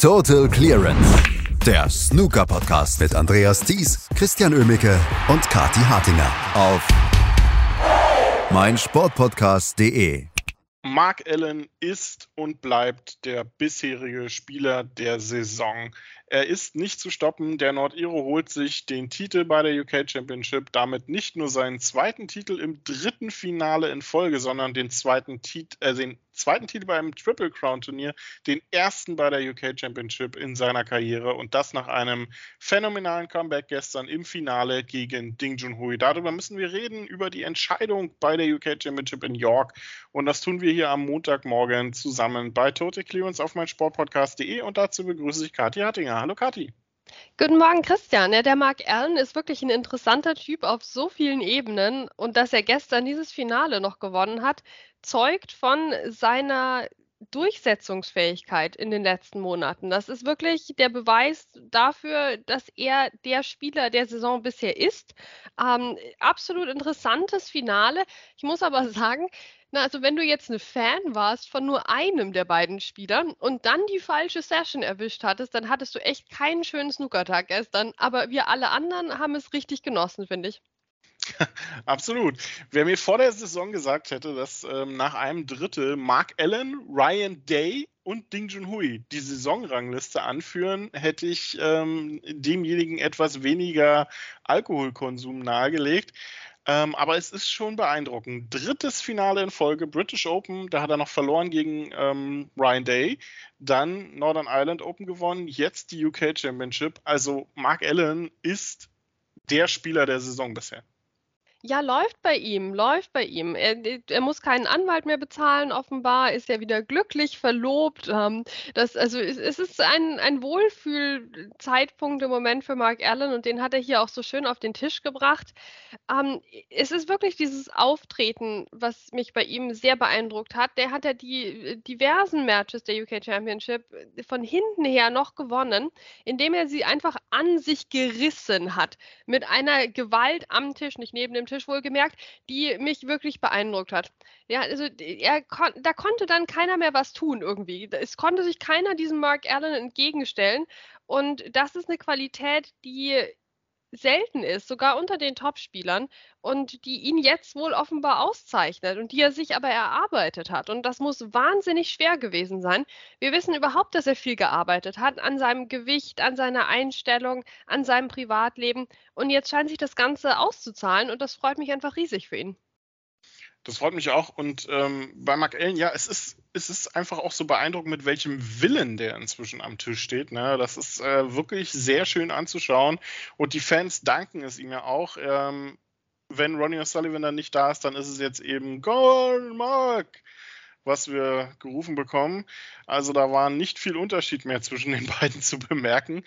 Total Clearance. Der Snooker-Podcast mit Andreas Thies, Christian Ömicke und Kati Hartinger auf meinsportpodcast.de. Mark Allen ist und bleibt der bisherige Spieler der Saison. Er ist nicht zu stoppen. Der Nordiro holt sich den Titel bei der UK Championship, damit nicht nur seinen zweiten Titel im dritten Finale in Folge, sondern den zweiten, Tit äh, den zweiten Titel beim Triple Crown Turnier, den ersten bei der UK Championship in seiner Karriere und das nach einem phänomenalen Comeback gestern im Finale gegen Ding Junhui. Darüber müssen wir reden, über die Entscheidung bei der UK Championship in York und das tun wir hier am Montagmorgen zusammen bei Total Clearance auf meinsportpodcast.de und dazu begrüße ich Kathi Hattinger. Hallo Kathi. Guten Morgen, Christian. Ja, der Mark Allen ist wirklich ein interessanter Typ auf so vielen Ebenen und dass er gestern dieses Finale noch gewonnen hat, zeugt von seiner Durchsetzungsfähigkeit in den letzten Monaten. Das ist wirklich der Beweis dafür, dass er der Spieler der Saison bisher ist. Ähm, absolut interessantes Finale. Ich muss aber sagen, na, also wenn du jetzt eine Fan warst von nur einem der beiden Spieler und dann die falsche Session erwischt hattest, dann hattest du echt keinen schönen Snookertag gestern. Aber wir alle anderen haben es richtig genossen, finde ich. Absolut. Wer mir vor der Saison gesagt hätte, dass ähm, nach einem Drittel Mark Allen, Ryan Day und Ding Junhui die Saisonrangliste anführen, hätte ich ähm, demjenigen etwas weniger Alkoholkonsum nahegelegt. Ähm, aber es ist schon beeindruckend. Drittes Finale in Folge, British Open, da hat er noch verloren gegen ähm, Ryan Day. Dann Northern Ireland Open gewonnen, jetzt die UK Championship. Also Mark Allen ist der Spieler der Saison bisher. Ja, läuft bei ihm, läuft bei ihm. Er, er, muss keinen Anwalt mehr bezahlen, offenbar ist er wieder glücklich, verlobt. Ähm, das, also es, es ist ein, ein Wohlfühlzeitpunkt im Moment für Mark Allen und den hat er hier auch so schön auf den Tisch gebracht. Ähm, es ist wirklich dieses Auftreten, was mich bei ihm sehr beeindruckt hat. Der hat ja die diversen Matches der UK Championship von hinten her noch gewonnen, indem er sie einfach an sich gerissen hat. Mit einer Gewalt am Tisch, nicht neben dem Tisch wohlgemerkt, die mich wirklich beeindruckt hat. Ja, also er kon da konnte dann keiner mehr was tun irgendwie. Es konnte sich keiner diesem Mark Allen entgegenstellen. Und das ist eine Qualität, die selten ist, sogar unter den Topspielern und die ihn jetzt wohl offenbar auszeichnet und die er sich aber erarbeitet hat. Und das muss wahnsinnig schwer gewesen sein. Wir wissen überhaupt, dass er viel gearbeitet hat an seinem Gewicht, an seiner Einstellung, an seinem Privatleben. Und jetzt scheint sich das Ganze auszuzahlen und das freut mich einfach riesig für ihn. Das freut mich auch. Und ähm, bei Mark Allen, ja, es ist, es ist einfach auch so beeindruckend, mit welchem Willen der inzwischen am Tisch steht. Ne? Das ist äh, wirklich sehr schön anzuschauen. Und die Fans danken es ihm ja auch. Ähm, wenn Ronnie O'Sullivan dann nicht da ist, dann ist es jetzt eben Goal, Mark, was wir gerufen bekommen. Also da war nicht viel Unterschied mehr zwischen den beiden zu bemerken.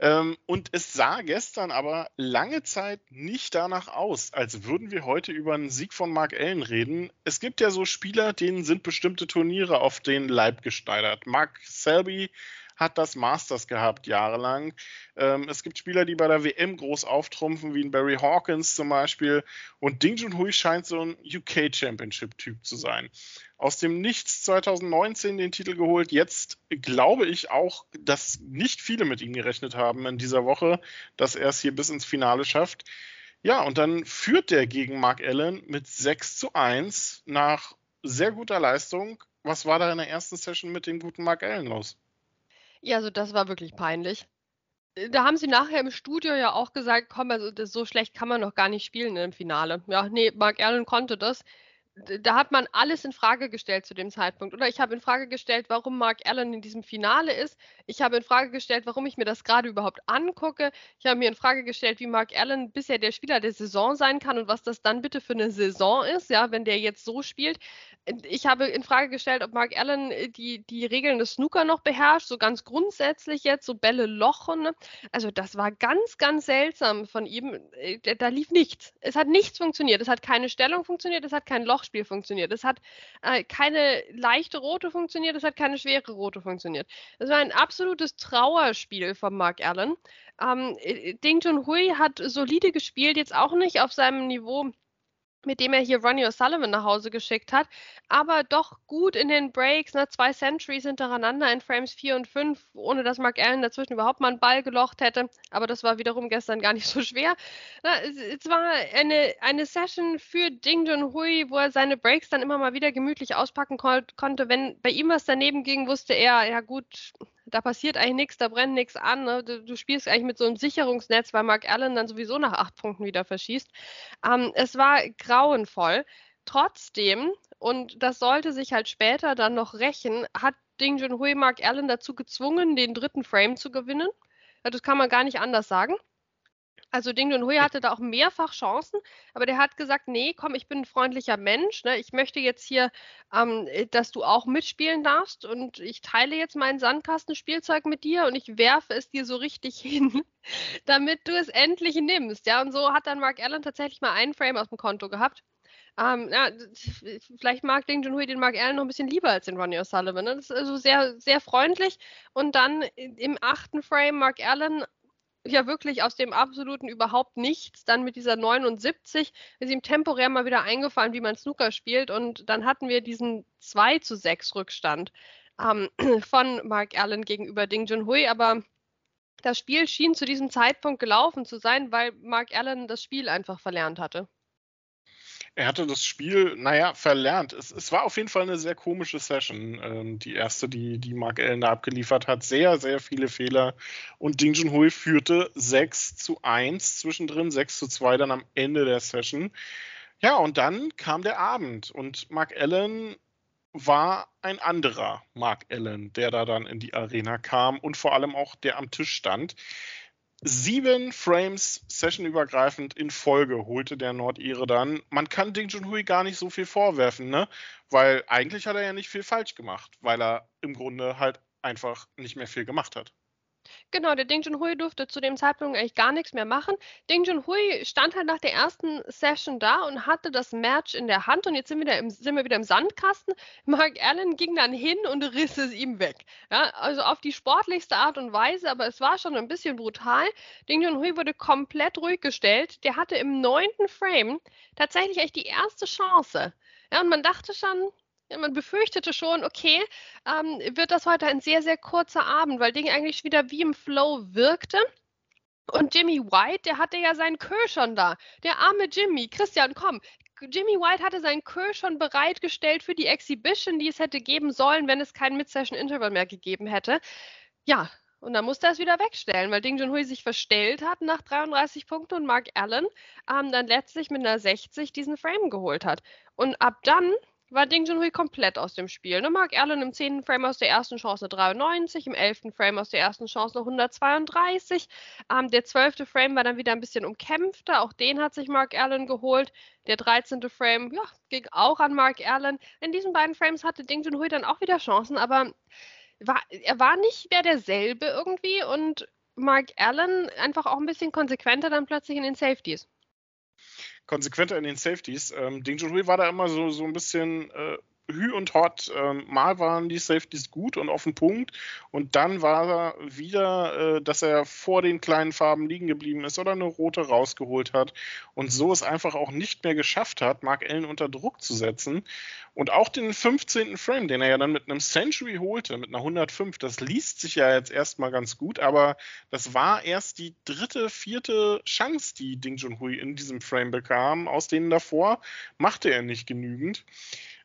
Ähm, und es sah gestern aber lange Zeit nicht danach aus, als würden wir heute über einen Sieg von Mark Allen reden. Es gibt ja so Spieler, denen sind bestimmte Turniere auf den Leib gesteigert. Mark Selby hat das Masters gehabt jahrelang. Ähm, es gibt Spieler, die bei der WM groß auftrumpfen, wie ein Barry Hawkins zum Beispiel. Und Ding Junhui scheint so ein UK Championship-Typ zu sein. Aus dem Nichts 2019 den Titel geholt. Jetzt glaube ich auch, dass nicht viele mit ihm gerechnet haben in dieser Woche, dass er es hier bis ins Finale schafft. Ja, und dann führt der gegen Mark Allen mit 6 zu 1 nach sehr guter Leistung. Was war da in der ersten Session mit dem guten Mark Allen los? Ja, also das war wirklich peinlich. Da haben sie nachher im Studio ja auch gesagt, komm, also so schlecht kann man noch gar nicht spielen im Finale. Ja, nee, Mark Allen konnte das da hat man alles in Frage gestellt zu dem Zeitpunkt. Oder ich habe in Frage gestellt, warum Mark Allen in diesem Finale ist. Ich habe in Frage gestellt, warum ich mir das gerade überhaupt angucke. Ich habe mir in Frage gestellt, wie Mark Allen bisher der Spieler der Saison sein kann und was das dann bitte für eine Saison ist, ja, wenn der jetzt so spielt. Ich habe in Frage gestellt, ob Mark Allen äh, die, die Regeln des Snooker noch beherrscht, so ganz grundsätzlich jetzt, so Bälle lochen. Also das war ganz, ganz seltsam von ihm. Äh, da lief nichts. Es hat nichts funktioniert. Es hat keine Stellung funktioniert, es hat kein Loch Schachspiel funktioniert. Es hat äh, keine leichte rote funktioniert, es hat keine schwere rote funktioniert. Es war ein absolutes Trauerspiel von Mark Allen. Ähm, äh, Ding Junhui hat solide gespielt, jetzt auch nicht auf seinem Niveau mit dem er hier Ronnie O'Sullivan nach Hause geschickt hat, aber doch gut in den Breaks, ne, zwei Centuries hintereinander in Frames 4 und 5, ohne dass Mark Allen dazwischen überhaupt mal einen Ball gelocht hätte, aber das war wiederum gestern gar nicht so schwer. Na, es, es, war eine, eine Session für Ding Junhui, wo er seine Breaks dann immer mal wieder gemütlich auspacken kon konnte. Wenn bei ihm was daneben ging, wusste er, ja gut, da passiert eigentlich nichts, da brennt nichts an. Ne? Du, du, spielst eigentlich mit so einem Sicherungsnetz, weil Mark Allen dann sowieso nach acht Punkten wieder verschießt. Ähm, es war grauenvoll. Trotzdem, und das sollte sich halt später dann noch rächen, hat Ding Junhui Mark Allen dazu gezwungen, den dritten Frame zu gewinnen. Das kann man gar nicht anders sagen. Also Ding Junhui hatte da auch mehrfach Chancen, aber der hat gesagt, nee, komm, ich bin ein freundlicher Mensch, ne? ich möchte jetzt hier, ähm, äh, dass du auch mitspielen darfst und ich teile jetzt mein Sandkastenspielzeug mit dir und ich werfe es dir so richtig hin, damit du es endlich nimmst, ja, und so hat dann Mark Allen tatsächlich mal einen Frame aus dem Konto gehabt. Ähm, ja, vielleicht mag Ding Junhui den Mark Allen noch ein bisschen lieber als den Ronnie O'Sullivan. Ne? Das ist also sehr, sehr freundlich. Und dann im achten Frame Mark Allen ja wirklich aus dem absoluten überhaupt nichts. Dann mit dieser 79 ist ihm temporär mal wieder eingefallen, wie man Snooker spielt. Und dann hatten wir diesen 2 zu 6 Rückstand ähm, von Mark Allen gegenüber Ding Junhui. Aber das Spiel schien zu diesem Zeitpunkt gelaufen zu sein, weil Mark Allen das Spiel einfach verlernt hatte er hatte das Spiel, naja, verlernt. Es, es, war auf jeden Fall eine sehr komische Session. Ähm, die erste, die, die Mark Allen da abgeliefert hat. Sehr, sehr viele Fehler. Und Ding Junhui führte 6 zu 1 zwischendrin, 6 zu 2 dann am Ende der Session. Ja, und dann kam der Abend und Mark Allen war ein anderer Mark Allen, der da dann in die Arena kam und vor allem auch der am Tisch stand. Sieben Frames sessionübergreifend in Folge holte der Nordire dann. Man kann Ding Junhui gar nicht so viel vorwerfen, ne? Weil eigentlich hat er ja nicht viel falsch gemacht, weil er im Grunde halt einfach nicht mehr viel gemacht hat. Genau, der Ding Junhui durfte zu dem Zeitpunkt eigentlich gar nichts mehr machen. Ding Junhui stand halt nach der ersten Session da und hatte das Match in der Hand und jetzt sind wir, im, sind wir wieder im Sandkasten. Mark Allen ging dann hin und riss es ihm weg. Ja, also auf die sportlichste Art und Weise, aber es war schon ein bisschen brutal. Ding Junhui wurde komplett ruhig gestellt. Der hatte im neunten Frame tatsächlich echt die erste Chance. Ja, und man dachte schon, man befürchtete schon, okay, ähm, wird das heute ein sehr, sehr kurzer Abend, weil Ding eigentlich wieder wie im Flow wirkte. Und Jimmy White, der hatte ja seinen Kö schon da. Der arme Jimmy. Christian, komm. Jimmy White hatte seinen Kö schon bereitgestellt für die Exhibition, die es hätte geben sollen, wenn es kein Mid-Session-Interval mehr gegeben hätte. Ja, und dann musste er es wieder wegstellen, weil Ding Junhui sich verstellt hat nach 33 Punkten und Mark Allen ähm, dann letztlich mit einer 60 diesen Frame geholt hat. Und ab dann war Ding Junhui komplett aus dem Spiel. Ne? Mark Allen im 10. Frame aus der ersten Chance 93, im 11. Frame aus der ersten Chance 132. Ähm, der 12. Frame war dann wieder ein bisschen umkämpfter, auch den hat sich Mark Allen geholt. Der 13. Frame, ja, ging auch an Mark Allen. In diesen beiden Frames hatte Ding Junhui dann auch wieder Chancen, aber war, er war nicht mehr derselbe irgendwie und Mark Allen einfach auch ein bisschen konsequenter dann plötzlich in den Safeties konsequenter in den Safeties. Ähm, Ding Junhui war da immer so, so ein bisschen äh, Hü und Hot. Ähm, mal waren die Safeties gut und auf den Punkt und dann war er wieder, äh, dass er vor den kleinen Farben liegen geblieben ist oder eine rote rausgeholt hat und so es einfach auch nicht mehr geschafft hat, Mark Allen unter Druck zu setzen. Und auch den 15. Frame, den er ja dann mit einem Century holte, mit einer 105, das liest sich ja jetzt erstmal ganz gut, aber das war erst die dritte, vierte Chance, die Ding Junhui in diesem Frame bekam. Aus denen davor machte er nicht genügend.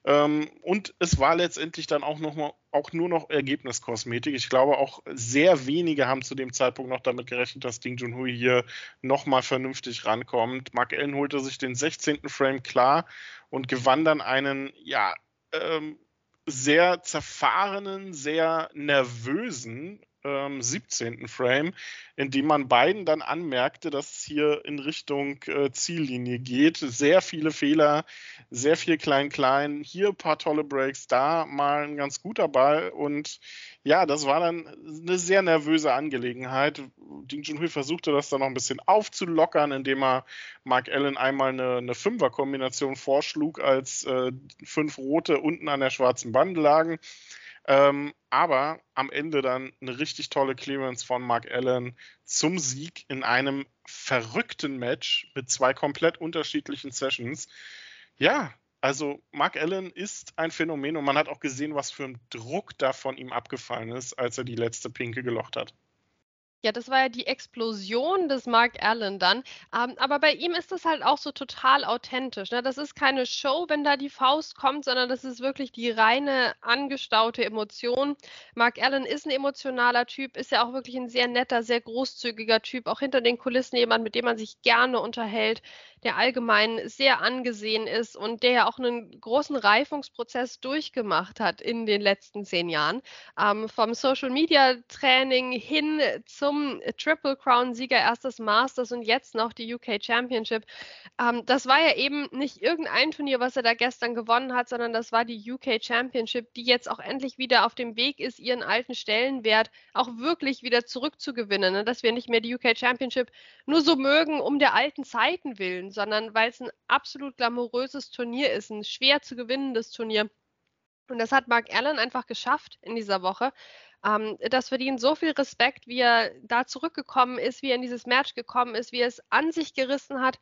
Ähm, und es war letztendlich dann auch, noch mal, auch nur noch Ergebniskosmetik. Ich glaube, auch sehr wenige haben zu dem Zeitpunkt noch damit gerechnet, dass Ding Junhui hier nochmal vernünftig rankommt. Mark Allen holte sich den 16. Frame klar und gewann dann einen, ja, ähm, sehr zerfahrenen, sehr nervösen ähm, 17. Frame, in dem man beiden dann anmerkte, dass es hier in Richtung äh, Ziellinie geht. Sehr viele Fehler, sehr viel Klein-Klein. Hier ein paar tolle Breaks, da mal ein ganz guter Ball. Und ja, das war dann eine sehr nervöse Angelegenheit. Ding Junhui versuchte das dann noch ein bisschen aufzulockern, indem er Mark Allen einmal eine, eine Fünfer-Kombination vorschlug, als äh, fünf rote unten an der schwarzen Bande lagen. Ähm, aber am Ende dann eine richtig tolle Clearance von Mark Allen zum Sieg in einem verrückten Match mit zwei komplett unterschiedlichen Sessions. Ja, also Mark Allen ist ein Phänomen und man hat auch gesehen, was für ein Druck da von ihm abgefallen ist, als er die letzte Pinke gelocht hat. Ja, das war ja die Explosion des Mark Allen dann. Ähm, aber bei ihm ist das halt auch so total authentisch. Ne? Das ist keine Show, wenn da die Faust kommt, sondern das ist wirklich die reine angestaute Emotion. Mark Allen ist ein emotionaler Typ, ist ja auch wirklich ein sehr netter, sehr großzügiger Typ. Auch hinter den Kulissen jemand, mit dem man sich gerne unterhält der allgemein sehr angesehen ist und der ja auch einen großen Reifungsprozess durchgemacht hat in den letzten zehn Jahren. Ähm, vom Social Media Training hin zum Triple Crown Sieger erstes Masters und jetzt noch die UK Championship. Ähm, das war ja eben nicht irgendein Turnier, was er da gestern gewonnen hat, sondern das war die UK Championship, die jetzt auch endlich wieder auf dem Weg ist, ihren alten Stellenwert auch wirklich wieder zurückzugewinnen. Ne? Dass wir nicht mehr die UK Championship nur so mögen um der alten Zeiten willen, sondern weil es ein absolut glamouröses Turnier ist, ein schwer zu gewinnendes Turnier. Und das hat Mark Allen einfach geschafft in dieser Woche. Ähm, das verdient so viel Respekt, wie er da zurückgekommen ist, wie er in dieses Match gekommen ist, wie er es an sich gerissen hat,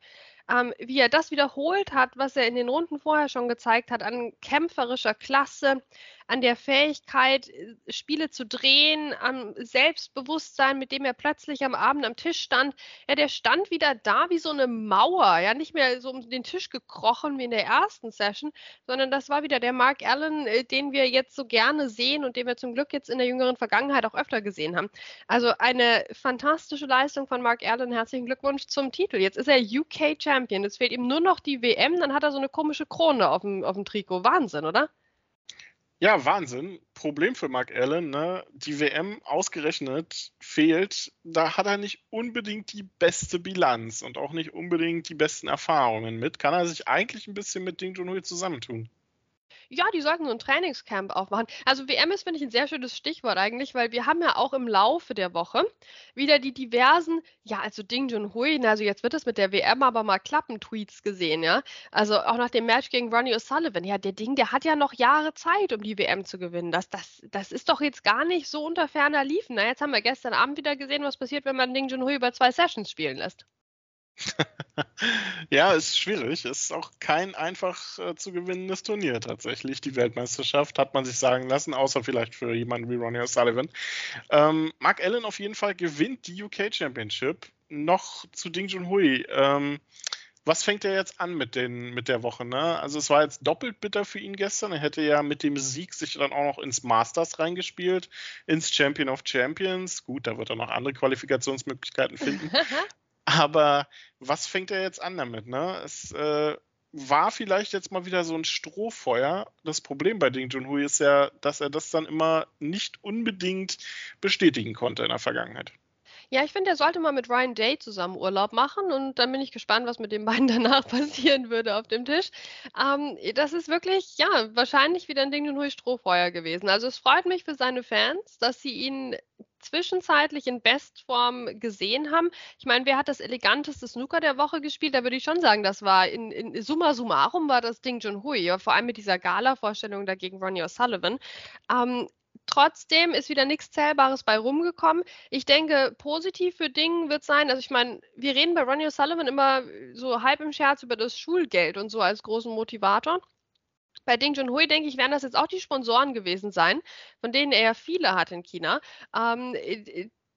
ähm, wie er das wiederholt hat, was er in den Runden vorher schon gezeigt hat, an kämpferischer Klasse, an der Fähigkeit, äh, Spiele zu drehen, am Selbstbewusstsein, mit dem er plötzlich am Abend am Tisch stand. Ja, der stand wieder da wie so eine Mauer, ja, nicht mehr so um den Tisch gekrochen wie in der ersten Session, sondern das war wieder der Mark Allen, äh, den wir jetzt so gerne sehen und den wir zum Glück jetzt in der jüngeren Vergangenheit auch öfter gesehen haben. Also eine fantastische Leistung von Mark Allen. Herzlichen Glückwunsch zum Titel. Jetzt ist er UK Champion. Es fehlt ihm nur noch die WM, dann hat er so eine komische Krone auf dem, auf dem Trikot. Wahnsinn, oder? Ja, Wahnsinn. Problem für Mark Allen, ne? Die WM ausgerechnet fehlt. Da hat er nicht unbedingt die beste Bilanz und auch nicht unbedingt die besten Erfahrungen mit. Kann er sich eigentlich ein bisschen mit Ding Junhui zusammentun? Ja, die sollten so ein Trainingscamp aufmachen. Also WM ist, finde ich, ein sehr schönes Stichwort eigentlich, weil wir haben ja auch im Laufe der Woche wieder die diversen, ja, also Ding Junhui, also jetzt wird es mit der WM aber mal klappen, Tweets gesehen, ja. Also auch nach dem Match gegen Ronnie O'Sullivan, ja, der Ding, der hat ja noch Jahre Zeit, um die WM zu gewinnen. Das, das, das ist doch jetzt gar nicht so unter ferner Liefen. Na, jetzt haben wir gestern Abend wieder gesehen, was passiert, wenn man Ding Junhui über zwei Sessions spielen lässt. ja, ist schwierig. Ist auch kein einfach äh, zu gewinnendes Turnier tatsächlich. Die Weltmeisterschaft hat man sich sagen lassen, außer vielleicht für jemanden wie Ronnie O'Sullivan. Ähm, Mark Allen auf jeden Fall gewinnt die UK Championship. Noch zu Ding Junhui. Ähm, was fängt er jetzt an mit, den, mit der Woche? Ne? Also es war jetzt doppelt bitter für ihn gestern. Er hätte ja mit dem Sieg sich dann auch noch ins Masters reingespielt, ins Champion of Champions. Gut, da wird er noch andere Qualifikationsmöglichkeiten finden. Aber was fängt er jetzt an damit? Ne? Es äh, war vielleicht jetzt mal wieder so ein Strohfeuer. Das Problem bei Ding Junhui ist ja, dass er das dann immer nicht unbedingt bestätigen konnte in der Vergangenheit. Ja, ich finde, er sollte mal mit Ryan Day zusammen Urlaub machen und dann bin ich gespannt, was mit den beiden danach passieren würde auf dem Tisch. Ähm, das ist wirklich, ja, wahrscheinlich wieder ein Ding Junhui Strohfeuer gewesen. Also es freut mich für seine Fans, dass sie ihn zwischenzeitlich in Bestform gesehen haben. Ich meine, wer hat das eleganteste Snooker der Woche gespielt? Da würde ich schon sagen, das war in, in summa summarum war das Ding John Hui, ja, vor allem mit dieser Gala-Vorstellung dagegen Ronnie O'Sullivan. Ähm, trotzdem ist wieder nichts Zählbares bei rumgekommen. Ich denke, positiv für Ding wird sein, also ich meine, wir reden bei Ronnie O'Sullivan immer so halb im Scherz über das Schulgeld und so als großen Motivator. Bei Ding Junhui, denke ich, werden das jetzt auch die Sponsoren gewesen sein, von denen er ja viele hat in China. Ähm,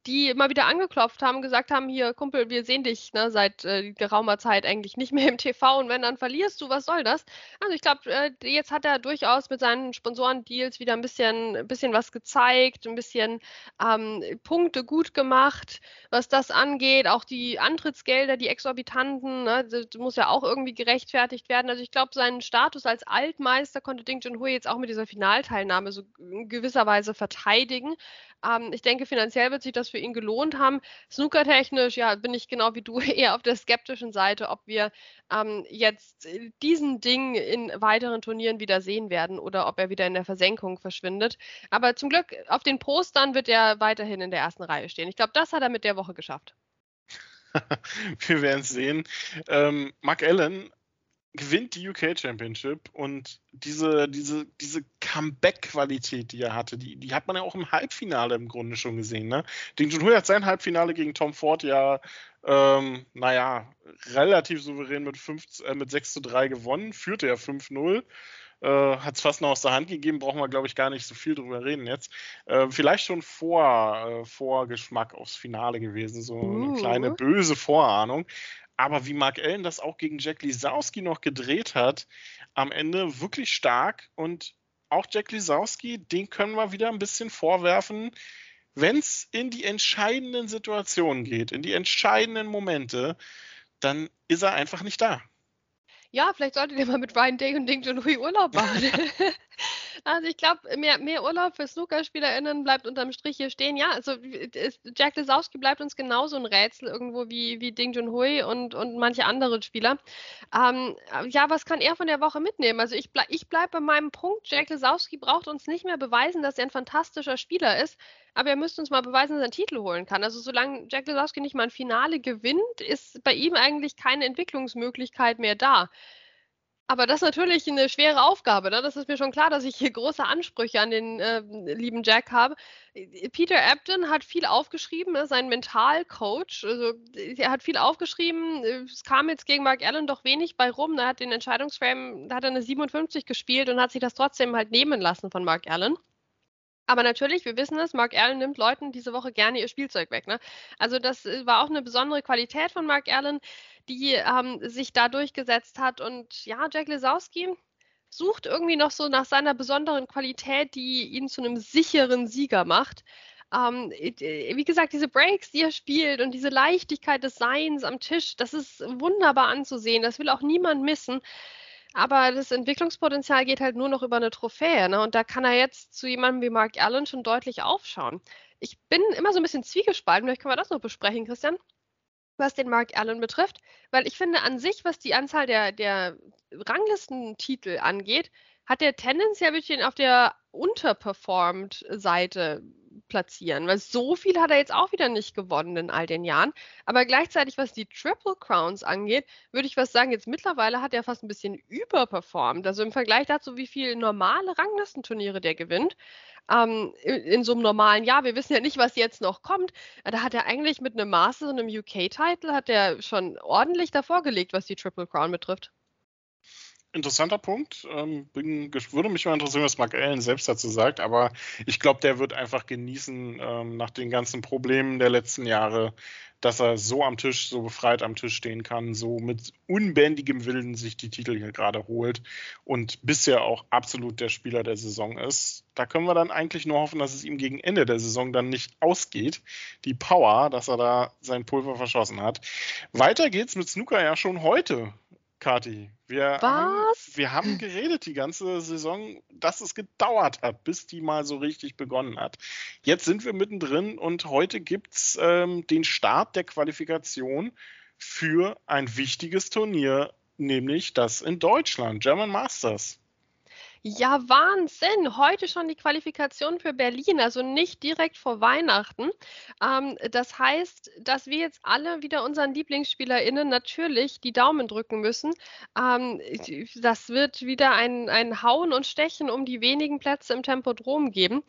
die immer wieder angeklopft haben, gesagt haben, hier Kumpel, wir sehen dich ne, seit äh, geraumer Zeit eigentlich nicht mehr im TV und wenn dann verlierst du, was soll das? Also ich glaube, äh, jetzt hat er durchaus mit seinen Sponsorendeals wieder ein bisschen, ein bisschen was gezeigt, ein bisschen ähm, Punkte gut gemacht, was das angeht. Auch die Antrittsgelder, die exorbitanten, ne, das muss ja auch irgendwie gerechtfertigt werden. Also ich glaube, seinen Status als Altmeister konnte Ding Junhui jetzt auch mit dieser Finalteilnahme so in gewisser Weise verteidigen. Ähm, ich denke, finanziell wird sich das für ihn gelohnt haben. Snookertechnisch, ja, bin ich genau wie du eher auf der skeptischen Seite, ob wir ähm, jetzt äh, diesen Ding in weiteren Turnieren wieder sehen werden oder ob er wieder in der Versenkung verschwindet. Aber zum Glück auf den Postern wird er weiterhin in der ersten Reihe stehen. Ich glaube, das hat er mit der Woche geschafft. wir werden es sehen. Ähm, Mark Allen gewinnt die UK Championship und diese, diese, diese Comeback-Qualität, die er hatte, die, die hat man ja auch im Halbfinale im Grunde schon gesehen. Ne? Ding Junhui hat sein Halbfinale gegen Tom Ford ja, ähm, naja, relativ souverän mit, 5, äh, mit 6 zu 3 gewonnen, führte ja 5-0. Äh, hat es fast noch aus der Hand gegeben, brauchen wir, glaube ich, gar nicht so viel drüber reden jetzt. Äh, vielleicht schon vor, äh, Vorgeschmack aufs Finale gewesen, so eine uh. kleine böse Vorahnung. Aber wie Mark Allen das auch gegen Jack Lisowski noch gedreht hat, am Ende wirklich stark. Und auch Jack Lisowski, den können wir wieder ein bisschen vorwerfen, wenn es in die entscheidenden Situationen geht, in die entscheidenden Momente, dann ist er einfach nicht da. Ja, vielleicht solltet ihr mal mit Ryan Day und Ding Junhui Urlaub machen. also ich glaube, mehr, mehr Urlaub für SnookerspielerInnen bleibt unterm Strich hier stehen. Ja, also Jack Lesowski bleibt uns genauso ein Rätsel irgendwo wie, wie Ding Junhui und, und manche andere Spieler. Ähm, ja, was kann er von der Woche mitnehmen? Also ich, bleib, ich bleibe bei meinem Punkt, Jack Lesowski braucht uns nicht mehr beweisen, dass er ein fantastischer Spieler ist, aber er müsste uns mal beweisen, dass er einen Titel holen kann. Also solange Jack Lesowski nicht mal ein Finale gewinnt, ist bei ihm eigentlich keine Entwicklungsmöglichkeit mehr da. Aber das ist natürlich eine schwere Aufgabe. Ne? Das ist mir schon klar, dass ich hier große Ansprüche an den äh, lieben Jack habe. Peter Abden hat viel aufgeschrieben, ist ein Mentalcoach. Also, er hat viel aufgeschrieben. Es kam jetzt gegen Mark Allen doch wenig bei rum. Er hat den Entscheidungsframe, da hat er eine 57 gespielt und hat sich das trotzdem halt nehmen lassen von Mark Allen. Aber natürlich, wir wissen es, Mark Allen nimmt Leuten diese Woche gerne ihr Spielzeug weg. Ne? Also das äh, war auch eine besondere Qualität von Mark Allen, die ähm, sich da durchgesetzt hat. Und ja, Jack Lesowski sucht irgendwie noch so nach seiner besonderen Qualität, die ihn zu einem sicheren Sieger macht. Ähm, wie gesagt, diese Breaks, die er spielt und diese Leichtigkeit des Seins am Tisch, das ist wunderbar anzusehen. Das will auch niemand missen. Aber das Entwicklungspotenzial geht halt nur noch über eine Trophäe. Ne? Und da kann er jetzt zu jemandem wie Mark Allen schon deutlich aufschauen. Ich bin immer so ein bisschen zwiegespalten. Vielleicht können wir das noch besprechen, Christian, was den Mark Allen betrifft. Weil ich finde an sich, was die Anzahl der, der Ranglistentitel angeht, hat der tendenziell wirklich auf der Unterperformed-Seite platzieren, weil so viel hat er jetzt auch wieder nicht gewonnen in all den Jahren. Aber gleichzeitig, was die Triple Crowns angeht, würde ich was sagen, jetzt mittlerweile hat er fast ein bisschen überperformt. Also im Vergleich dazu, wie viele normale Ranglistenturniere der gewinnt, ähm, in, in, so einem normalen Jahr, wir wissen ja nicht, was jetzt noch kommt, da hat er eigentlich mit einem Masters und einem UK-Title, hat er schon ordentlich davor gelegt, was die Triple Crown betrifft interessanter Punkt. Ähm, bin, würde mich mal interessieren, was Mark Allen selbst dazu sagt, aber ich glaube, der wird einfach genießen ähm, nach den ganzen Problemen der letzten Jahre, dass er so am Tisch, so befreit am Tisch stehen kann, so mit unbändigem Willen sich die Titel hier gerade holt und bisher auch absolut der Spieler der Saison ist. Da können wir dann eigentlich nur hoffen, dass es ihm gegen Ende der Saison dann nicht ausgeht. Die Power, dass er da sein Pulver verschossen hat. Weiter geht's mit Snooker ja schon heute. Kati, wir, haben, wir haben geredet die ganze Saison, dass es gedauert hat, bis die mal so richtig begonnen hat. Jetzt sind wir mittendrin und heute gibt es ähm, den Start der Qualifikation für ein wichtiges Turnier, nämlich das in Deutschland, German Masters. Ja, Wahnsinn. Heute schon die Qualifikation für Berlin, also nicht direkt vor Weihnachten. Ähm, das heißt, dass wir jetzt alle wieder unseren LieblingsspielerInnen natürlich die Daumen drücken müssen. Ähm, das wird wieder ein, ein Hauen und Stechen um die wenigen Plätze im Tempodrom geben.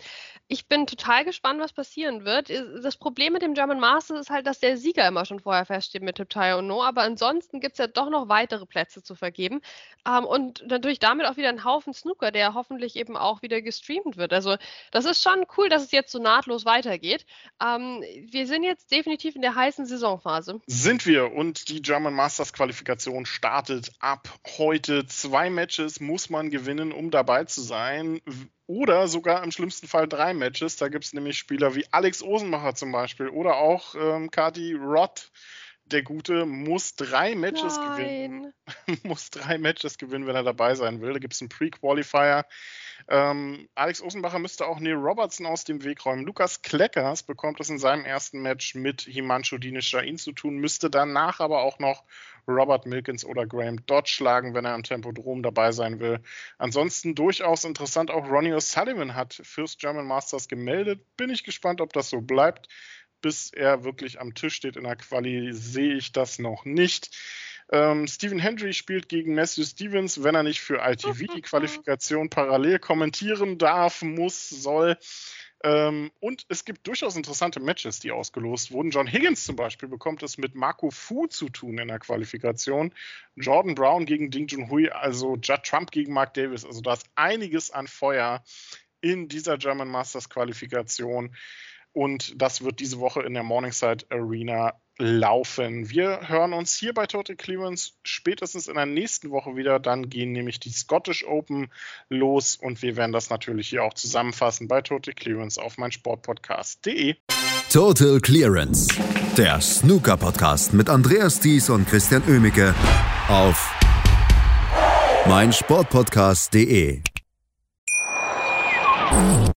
Ich bin total gespannt, was passieren wird. Das Problem mit dem German Masters ist halt, dass der Sieger immer schon vorher feststeht mit Tiptaya und No, aber ansonsten gibt es ja doch noch weitere Plätze zu vergeben. Ähm, und natürlich damit auch wieder ein Haufen Snooker Snooker, der hoffentlich eben auch wieder gestreamt wird. Also das ist schon cool, dass es jetzt so nahtlos weitergeht. Ähm, wir sind jetzt definitiv in der heißen Saisonphase. Sind wir und die German Masters Qualifikation startet ab heute. Zwei Matches muss man gewinnen, um dabei zu sein oder sogar im schlimmsten Fall drei Matches. Da gibt es nämlich Spieler wie Alex Osenmacher zum Beispiel oder auch ähm, Kati Roth der Gute muss drei Matches Nein. gewinnen. muss drei Matches gewinnen, wenn er dabei sein will. Da gibt es einen Pre-Qualifier. Ähm, Alex Osenbacher müsste auch Neil Robertson aus dem Weg räumen. Lukas Kleckers bekommt es in seinem ersten Match mit Himanshu Dinishain zu tun, müsste danach aber auch noch Robert Milkins oder Graham Dodge schlagen, wenn er am Tempodrom dabei sein will. Ansonsten durchaus interessant, auch Ronnie O'Sullivan hat fürs German Masters gemeldet. Bin ich gespannt, ob das so bleibt bis er wirklich am Tisch steht in der Quali, sehe ich das noch nicht. Ähm, Stephen Hendry spielt gegen Matthew Stevens, wenn er nicht für ITV die Qualifikation parallel kommentieren darf, muss, soll. Ähm, und es gibt durchaus interessante Matches, die ausgelost wurden. John Higgins zum Beispiel bekommt es mit Marco Fu zu tun in der Qualifikation. Jordan Brown gegen Ding Junhui, also Judd Trump gegen Mark Davis. Also da ist einiges an Feuer in dieser German Masters Qualifikation. Und das wird diese Woche in der Morningside Arena laufen. Wir hören uns hier bei Total Clearance spätestens in der nächsten Woche wieder. Dann gehen nämlich die Scottish Open los und wir werden das natürlich hier auch zusammenfassen bei Total Clearance auf meinsportpodcast.de. Total Clearance, der Snooker Podcast mit Andreas Thies und Christian Ömicke auf meinsportpodcast.de.